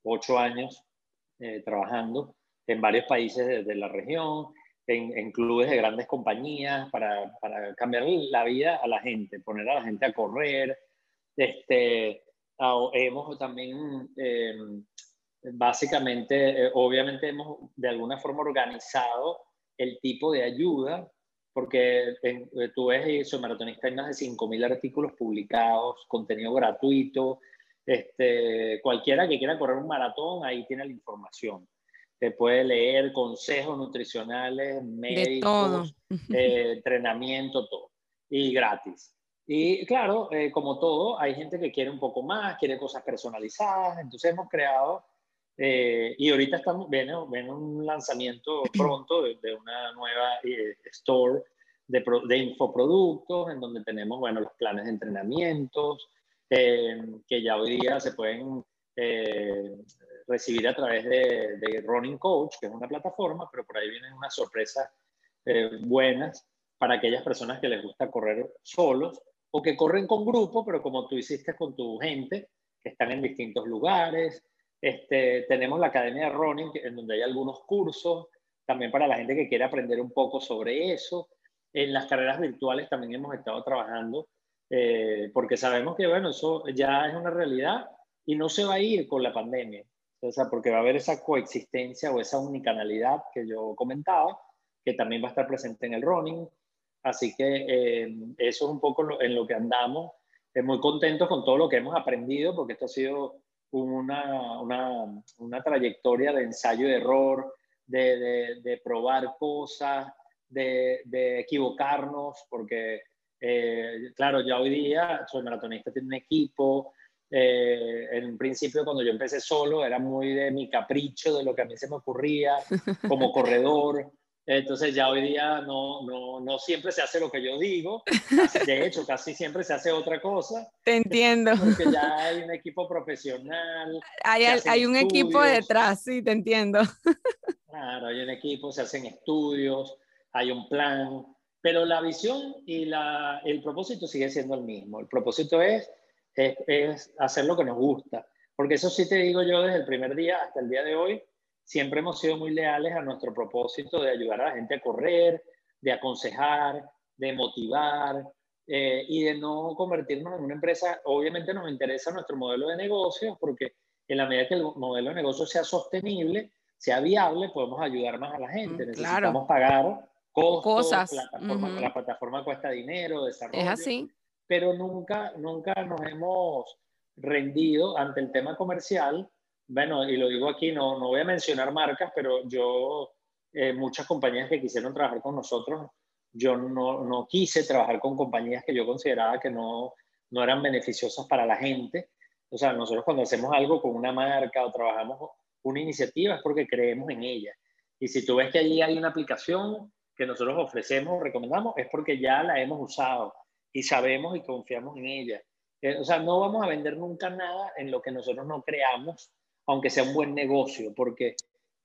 ocho años trabajando en varios países de, la región en, clubes de grandes compañías para, para, cambiar la vida a la gente, poner a la gente a correr. Este, hemos también, eh, básicamente, eh, obviamente hemos de alguna forma organizado el tipo de ayuda, porque eh, tú ves, soy maratonista, hay más de 5.000 artículos publicados, contenido gratuito. Este, cualquiera que quiera correr un maratón, ahí tiene la información te puede leer consejos nutricionales, médicos, eh, entrenamiento, todo. Y gratis. Y claro, eh, como todo, hay gente que quiere un poco más, quiere cosas personalizadas. Entonces hemos creado, eh, y ahorita estamos, viene, un lanzamiento pronto de, una nueva store de, de, infoproductos, en donde tenemos, bueno, los planes de entrenamientos, que ya hoy día se pueden recibir a través de, Running Coach, que es una plataforma, pero por ahí vienen unas sorpresas eh, buenas para aquellas personas que les gusta correr solos o que corren con grupo, pero como tú hiciste con tu gente, que están en distintos lugares. Este, tenemos la Academia de Running, en donde hay algunos cursos, también para la gente que quiere aprender un poco sobre eso. En las carreras virtuales también hemos estado trabajando, eh, porque sabemos que, bueno, eso ya es una realidad y no se va a ir con la pandemia. O sea, porque va a haber esa coexistencia o esa unicanalidad que yo comentaba, que también va a estar presente en el running. Así que eh, eso es un poco en lo que andamos. Eh, muy contentos con todo lo que hemos aprendido, porque esto ha sido una, una, una trayectoria de ensayo y error, de, de, de probar cosas, de, de equivocarnos, porque, eh, claro, ya hoy día soy maratonista, tiene un equipo, eh, en principio, cuando yo empecé solo, era muy de mi capricho, de lo que a mí se me ocurría como corredor. Entonces ya hoy día no, no, no, siempre se hace lo que yo digo. De hecho, casi siempre se hace otra cosa. Te entiendo. Porque ya hay un equipo profesional. Hay, hay un equipo detrás, sí, te entiendo. Claro, hay un equipo, se hacen estudios, hay un plan. Pero la visión y la, el propósito sigue siendo el mismo. El propósito es es, hacer lo que nos gusta. Porque eso sí te digo yo desde el primer día hasta el día de hoy, siempre hemos sido muy leales a nuestro propósito de ayudar a la gente a correr, de aconsejar, de motivar eh, y de no convertirnos en una empresa. Obviamente nos interesa nuestro modelo de negocio porque en la medida que el modelo de negocio sea sostenible, sea viable, podemos ayudar más a la gente. Mm, Necesitamos pagar costos, cosas. La plataforma cuesta dinero, desarrollo. Es así pero nunca, nunca nos hemos rendido ante el tema comercial. Bueno, y lo digo aquí, no, no voy a mencionar marcas, pero yo, eh, muchas compañías que quisieron trabajar con nosotros, yo no, no, quise trabajar con compañías que yo consideraba que no, no eran beneficiosas para la gente. O sea, nosotros cuando hacemos algo con una marca o trabajamos una iniciativa es porque creemos en ella. Y si tú ves que allí hay una aplicación que nosotros ofrecemos, recomendamos, es porque ya la hemos usado y sabemos y confiamos en ella. Eh, o sea, no vamos a vender nunca nada en lo que nosotros no creamos, aunque sea un buen negocio, porque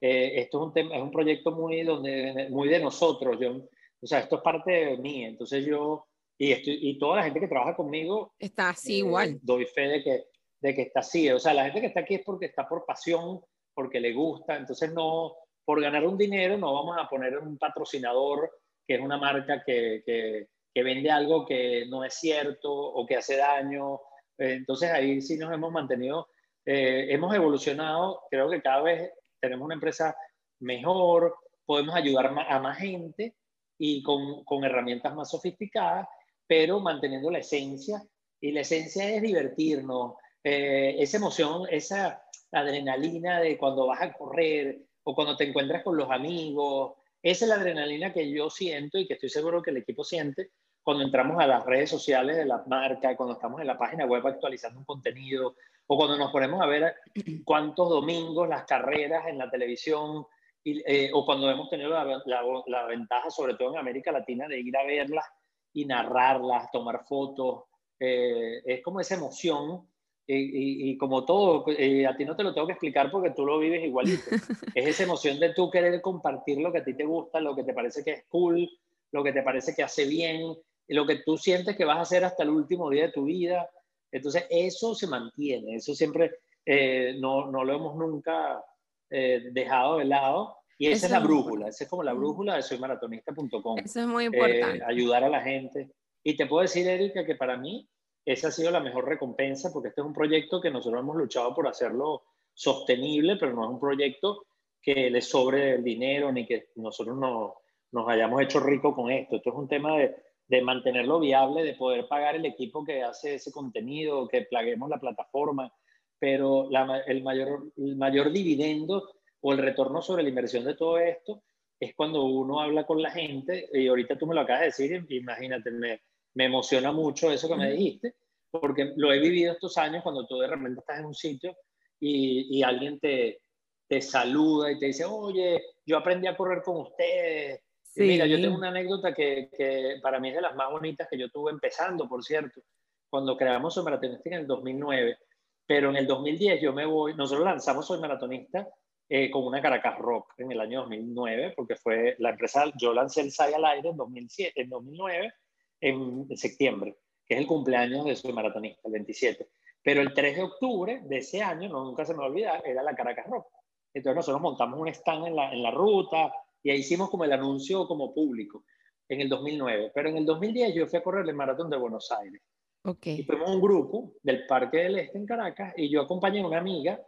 eh, esto es un, tema, es un proyecto muy, donde, muy de nosotros. Yo, o sea, esto es parte de mí. Entonces yo, y, estoy, y toda la gente que trabaja conmigo, está así eh, igual. Doy fe de que de que está así. O sea, la gente que está aquí es porque está por pasión, porque le gusta. Entonces, no, por ganar un dinero, no vamos a poner un patrocinador que es una marca que, que, que vende algo que no es cierto o que hace daño. Entonces, ahí sí nos hemos mantenido, eh, hemos evolucionado. Creo que cada vez tenemos una empresa mejor, podemos ayudar a más gente y con, con herramientas más sofisticadas, pero manteniendo la esencia. Y la esencia es divertirnos, eh, esa emoción, esa adrenalina de cuando vas a correr o cuando te encuentras con los amigos. Esa es la adrenalina que yo siento y que estoy seguro que el equipo siente cuando entramos a las redes sociales de la marca, cuando estamos en la página web actualizando un contenido, o cuando nos ponemos a ver cuántos domingos las carreras en la televisión, eh, o cuando hemos tenido la, la, ventaja, sobre todo en América Latina, de ir a verlas y narrarlas, tomar fotos. Eh, es como esa emoción y, como todo, eh, a ti no te lo tengo que explicar porque tú lo vives igualito. es esa emoción de tú querer compartir lo que a ti te gusta, lo que te parece que es cool, lo que te parece que hace bien, lo que tú sientes que vas a hacer hasta el último día de tu vida. Entonces, eso se mantiene, eso siempre eh, no, no, lo hemos nunca eh, dejado de lado. Y esa es la brújula, esa es como la brújula de soymaratonista.com. Eso es muy importante. ayudar a la gente. Y te puedo decir, Erika, que para mí esa ha sido la mejor recompensa porque este es un proyecto que nosotros hemos luchado por hacerlo sostenible, pero no es un proyecto que le sobre el dinero ni que nosotros no, nos hayamos hecho rico con esto. Esto es un tema de, de mantenerlo viable, de poder pagar el equipo que hace ese contenido, que plaguemos la plataforma, pero el, mayor, el mayor dividendo o el retorno sobre la inversión de todo esto es cuando uno habla con la gente, y ahorita tú me lo acabas de decir, imagínate, me, me emociona mucho eso que me dijiste, porque lo he vivido estos años cuando tú de repente estás en un sitio y, y alguien te, te saluda y te dice, oye, yo aprendí a correr con ustedes. Mira, yo tengo una anécdota que, que, para mí es de las más bonitas que yo tuve empezando, por cierto, cuando creamos Soy Maratonista en el 2009, pero en el 2010 yo me voy, nosotros lanzamos Soy Maratonista eh, con una Caracas Rock en el año 2009, porque fue la empresa, yo lancé el SAI al aire en, 2007, en 2009 en, septiembre, que es el cumpleaños de su maratonista, el 27. Pero el 3 de octubre de ese año, no, nunca se me va a olvidar, era la Caracas Rock. Entonces nosotros montamos un stand en la, en la ruta y ahí hicimos como el anuncio como público en el 2009. Pero en el 2010 yo fui a correr el maratón de Buenos Aires. Okay. Y fuimos un grupo del Parque del Este en Caracas y yo acompañé a una amiga,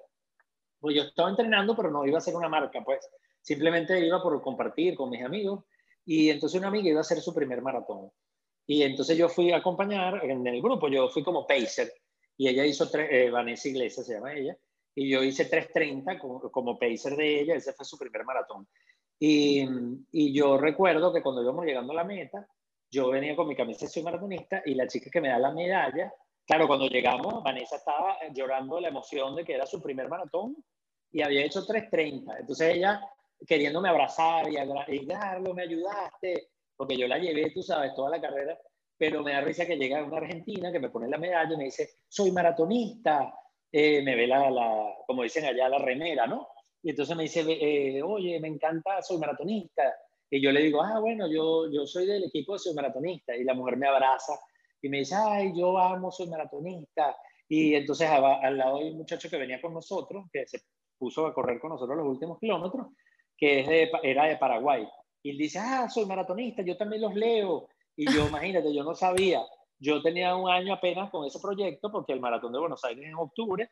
pues yo estaba entrenando, pero no iba a ser una marca, pues simplemente iba por compartir con mis amigos. Y entonces una amiga iba a hacer su primer maratón. Y entonces yo fui a acompañar en el grupo, yo fui como pacer y ella hizo tres, eh, Vanessa Iglesias se llama ella, y yo hice 3.30 como, como pacer de ella, ese fue su primer maratón. Y, y, yo recuerdo que cuando íbamos llegando a la meta, yo venía con mi camisa de maratonista y la chica que me da la medalla, claro, cuando llegamos, Vanessa estaba llorando la emoción de que era su primer maratón y había hecho 3.30. Entonces ella queriéndome abrazar y, Carlos, me ayudaste porque yo la llevé, tú sabes, toda la carrera, pero me da risa que llega una argentina que me pone la medalla y me dice, soy maratonista, eh, me ve la, la, como dicen allá, la remera, ¿no? Y entonces me dice, eh, oye, me encanta, soy maratonista. Y yo le digo, ah, bueno, yo, yo soy del equipo de soy maratonista. Y la mujer me abraza y me dice, ay, yo amo, soy maratonista. Y entonces al lado hay un muchacho que venía con nosotros, que se puso a correr con nosotros los últimos kilómetros, que es de, era de Paraguay. Y él dice, ah, soy maratonista, yo también los leo. Y yo, imagínate, yo no sabía. Yo tenía un año apenas con ese proyecto porque el maratón de Buenos Aires es en octubre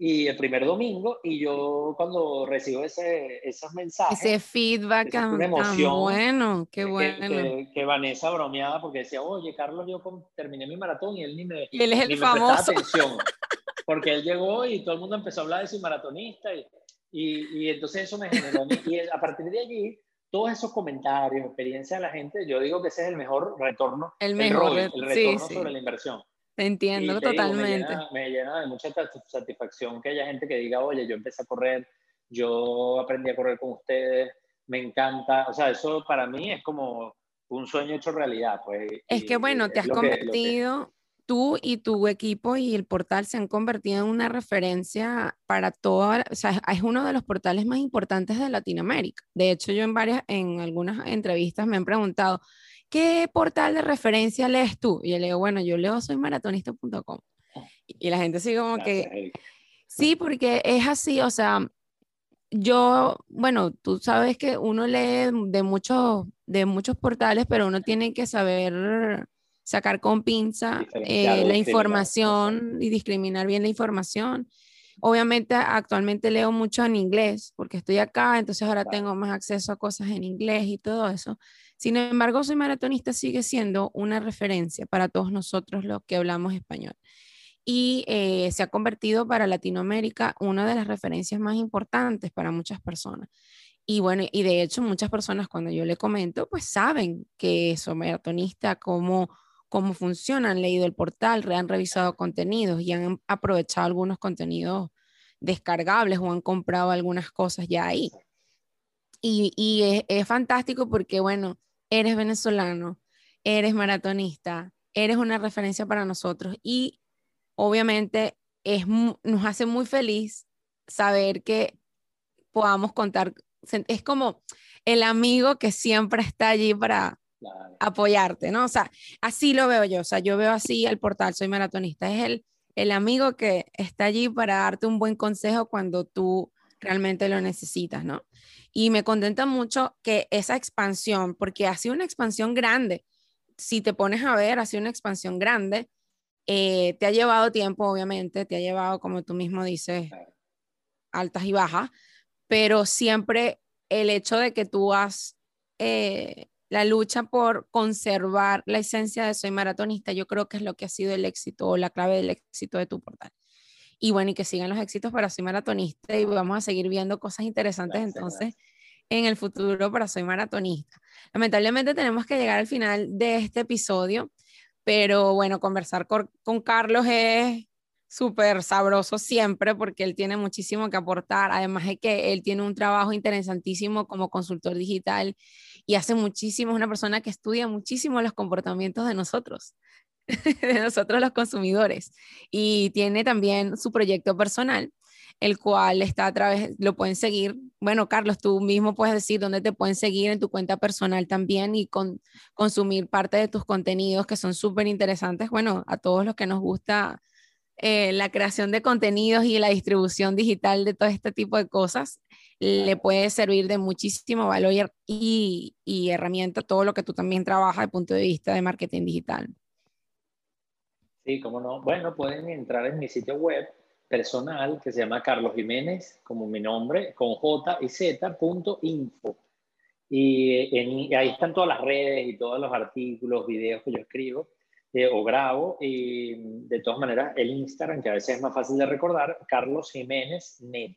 y el primer domingo y yo cuando recibo ese, esos mensajes ese feedback una emoción bueno qué bueno que, que, Vanessa bromeaba porque decía oye Carlos yo terminé mi maratón y él ni me y él es el famoso. atención porque él llegó y todo el mundo empezó a hablar de su maratonista y, y, y entonces eso me generó y a partir de allí todos esos comentarios, experiencia de la gente, yo digo que ese es el mejor retorno. El mejor el, retorno sobre la inversión. Te entiendo totalmente. me, llena, de mucha satisfacción que haya gente que diga, oye, yo empecé a correr, yo aprendí a correr con ustedes, me encanta. O sea, eso para mí es como un sueño hecho realidad. Pues, es que bueno, te has convertido, tú y tu equipo y el portal se han convertido en una referencia para toda, o sea, es uno de los portales más importantes de Latinoamérica. De hecho, yo en varias, en algunas entrevistas me han preguntado, ¿qué portal de referencia lees tú? Y yo le digo, bueno, yo leo soy maratonista.com. Y la gente sigue como que... Sí, porque es así, o sea, yo, bueno, tú sabes que uno lee de muchos, de muchos portales, pero uno tiene que saber sacar con pinza eh, la información y discriminar bien la información. Obviamente actualmente leo mucho en inglés porque estoy acá, entonces ahora tengo más acceso a cosas en inglés y todo eso. Sin embargo, Soy Maratonista sigue siendo una referencia para todos nosotros los que hablamos español. Y eh, se ha convertido para Latinoamérica una de las referencias más importantes para muchas personas. Y bueno, y de hecho muchas personas cuando yo le comento, pues saben que soy maratonista, cómo, cómo funciona, han leído el portal, han revisado contenidos y han aprovechado algunos contenidos descargables o han comprado algunas cosas ya ahí. Y, y es, es, fantástico porque, bueno, eres venezolano, eres maratonista, eres una referencia para nosotros y obviamente es, nos hace muy feliz saber que podamos contar, es como el amigo que siempre está allí para apoyarte, ¿no? O sea, así lo veo yo, o sea, yo veo así el portal, soy maratonista, es el, el amigo que está allí para darte un buen consejo cuando tú realmente lo necesitas, ¿no? Y me contenta mucho que esa expansión, porque ha sido una expansión grande, si te pones a ver, ha sido una expansión grande, eh, te ha llevado tiempo, obviamente, te ha llevado, como tú mismo dices, altas y bajas, pero siempre el hecho de que tú has eh, la lucha por conservar la esencia de soy maratonista, yo creo que es lo que ha sido el éxito o la clave del éxito de tu portal. Y bueno, y que sigan los éxitos para Soy Maratonista y vamos a seguir viendo cosas interesantes entonces en el futuro para Soy Maratonista. Lamentablemente tenemos que llegar al final de este episodio, pero bueno, conversar con, con Carlos es súper sabroso siempre porque él tiene muchísimo que aportar, además de que él tiene un trabajo interesantísimo como consultor digital y hace muchísimo, es una persona que estudia muchísimo los comportamientos de nosotros. de nosotros los consumidores. Y tiene también su proyecto personal, el cual está a través, lo pueden seguir. Bueno, Carlos, tú mismo puedes decir dónde te pueden seguir en tu cuenta personal también y con, consumir parte de tus contenidos que son súper interesantes. Bueno, a todos los que nos gusta eh, la creación de contenidos y la distribución digital de todo este tipo de cosas, le puede servir de muchísimo valor y, y herramienta todo lo que tú también trabajas desde punto de vista de marketing digital. Sí, cómo no. Bueno, pueden entrar en mi sitio web personal que se llama Carlos Jiménez, como mi nombre, con J y Z, punto info. Y, ahí están todas las redes y todos los artículos, videos que yo escribo eh, o grabo. Y de todas maneras, el Instagram, que a veces es más fácil de recordar, Carlos Jiménez Net,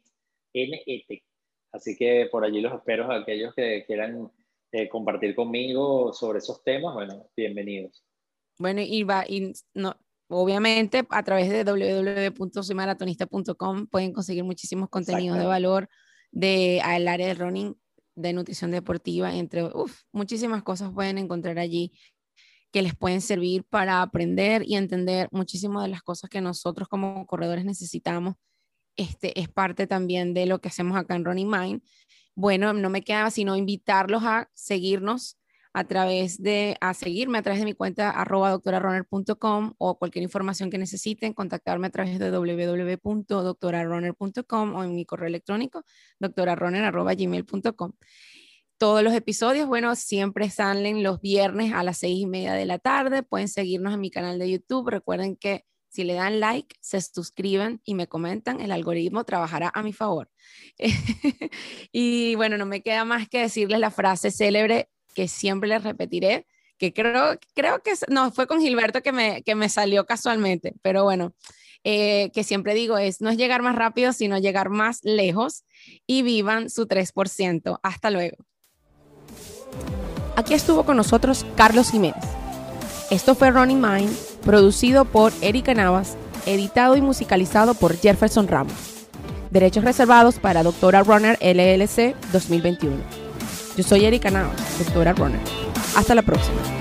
N-E-T. Así que por allí los espero a aquellos que quieran eh, compartir conmigo sobre esos temas. Bueno, bienvenidos. Bueno, y va, y no, Obviamente, a través de www.soymaratonista.com pueden conseguir muchísimos contenidos de valor de al área de running, de nutrición deportiva, entre muchísimas cosas pueden encontrar allí que les pueden servir para aprender y entender muchísimas de las cosas que nosotros como corredores necesitamos. Este es parte también de lo que hacemos acá en Running Mind. Bueno, no me queda sino invitarlos a seguirnos a través de, a seguirme a través de mi cuenta arroba doctorarunner.com o cualquier información que necesiten, contactarme a través de www.doctorarunner.com o en mi correo electrónico doctorarunner.gmail.com. Todos los episodios, bueno, siempre salen los viernes a las seis y media de la tarde. Pueden seguirnos en mi canal de YouTube. Recuerden que si le dan like, se suscriben y me comentan, el algoritmo trabajará a mi favor. y bueno, no me queda más que decirles la frase célebre que siempre les repetiré, que creo, creo que no, fue con Gilberto que me, que me salió casualmente, pero bueno, eh, que siempre digo es, no es llegar más rápido, sino llegar más lejos y vivan su 3%. Hasta luego. Aquí estuvo con nosotros Carlos Jiménez. Esto fue Running Mind, producido por Erika Navas, editado y musicalizado por Jefferson Ramos. Derechos reservados para Doctora Runner LLC 2021. Yo soy Erika Navas, doctora Runner. Hasta la próxima.